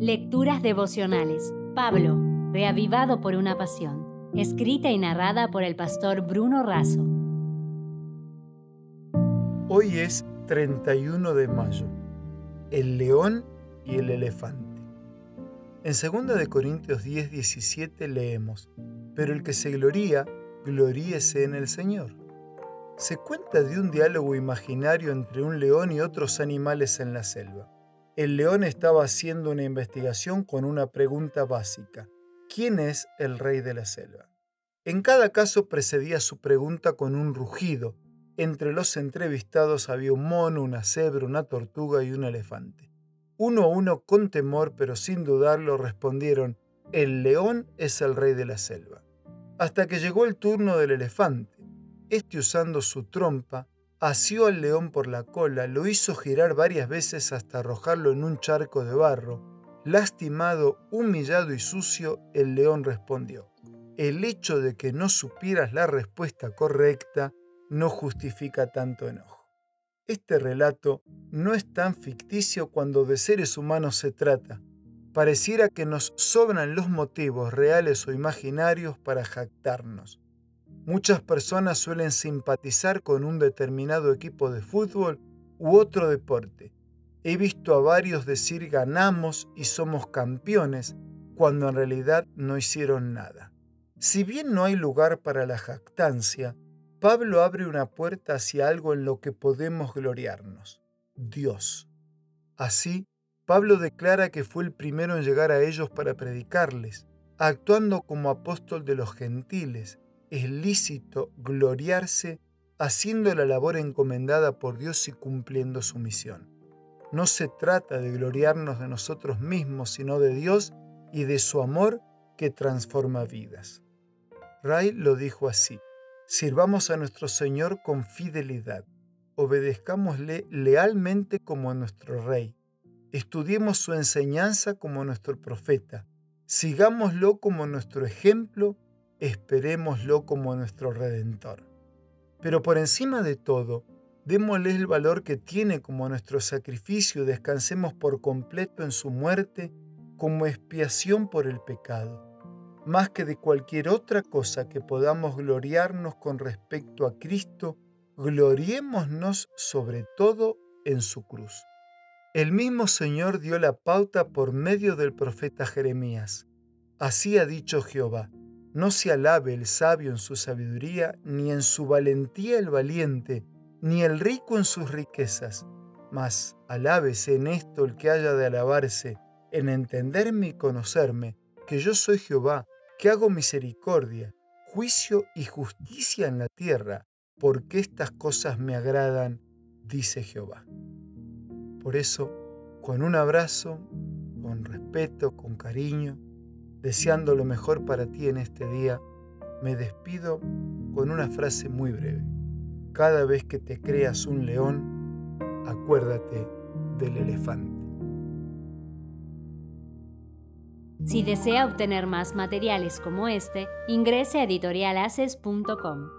Lecturas devocionales. Pablo, reavivado por una pasión. Escrita y narrada por el pastor Bruno Razo. Hoy es 31 de mayo. El león y el elefante. En 2 de Corintios 10, 17 leemos, pero el que se gloría, gloríese en el Señor. Se cuenta de un diálogo imaginario entre un león y otros animales en la selva. El león estaba haciendo una investigación con una pregunta básica. ¿Quién es el rey de la selva? En cada caso precedía su pregunta con un rugido. Entre los entrevistados había un mono, una cebra, una tortuga y un elefante. Uno a uno, con temor pero sin dudarlo, respondieron, el león es el rey de la selva. Hasta que llegó el turno del elefante. Este usando su trompa, asió al león por la cola, lo hizo girar varias veces hasta arrojarlo en un charco de barro. Lastimado, humillado y sucio, el león respondió, el hecho de que no supieras la respuesta correcta no justifica tanto enojo. Este relato no es tan ficticio cuando de seres humanos se trata. Pareciera que nos sobran los motivos reales o imaginarios para jactarnos. Muchas personas suelen simpatizar con un determinado equipo de fútbol u otro deporte. He visto a varios decir ganamos y somos campeones cuando en realidad no hicieron nada. Si bien no hay lugar para la jactancia, Pablo abre una puerta hacia algo en lo que podemos gloriarnos, Dios. Así, Pablo declara que fue el primero en llegar a ellos para predicarles, actuando como apóstol de los gentiles, es lícito gloriarse haciendo la labor encomendada por Dios y cumpliendo su misión. No se trata de gloriarnos de nosotros mismos, sino de Dios y de su amor que transforma vidas. Ray lo dijo así, sirvamos a nuestro Señor con fidelidad, obedezcámosle lealmente como a nuestro Rey, estudiemos su enseñanza como nuestro profeta, sigámoslo como nuestro ejemplo esperémoslo como nuestro Redentor. Pero por encima de todo, démosle el valor que tiene como nuestro sacrificio y descansemos por completo en su muerte como expiación por el pecado, más que de cualquier otra cosa que podamos gloriarnos con respecto a Cristo, gloriémonos sobre todo en su cruz. El mismo Señor dio la pauta por medio del profeta Jeremías. Así ha dicho Jehová, no se alabe el sabio en su sabiduría, ni en su valentía el valiente, ni el rico en sus riquezas, mas alábese en esto el que haya de alabarse, en entenderme y conocerme, que yo soy Jehová, que hago misericordia, juicio y justicia en la tierra, porque estas cosas me agradan, dice Jehová. Por eso, con un abrazo, con respeto, con cariño, deseando lo mejor para ti en este día, me despido con una frase muy breve. Cada vez que te creas un león, acuérdate del elefante. Si desea obtener más materiales como este, ingrese a editorialaces.com.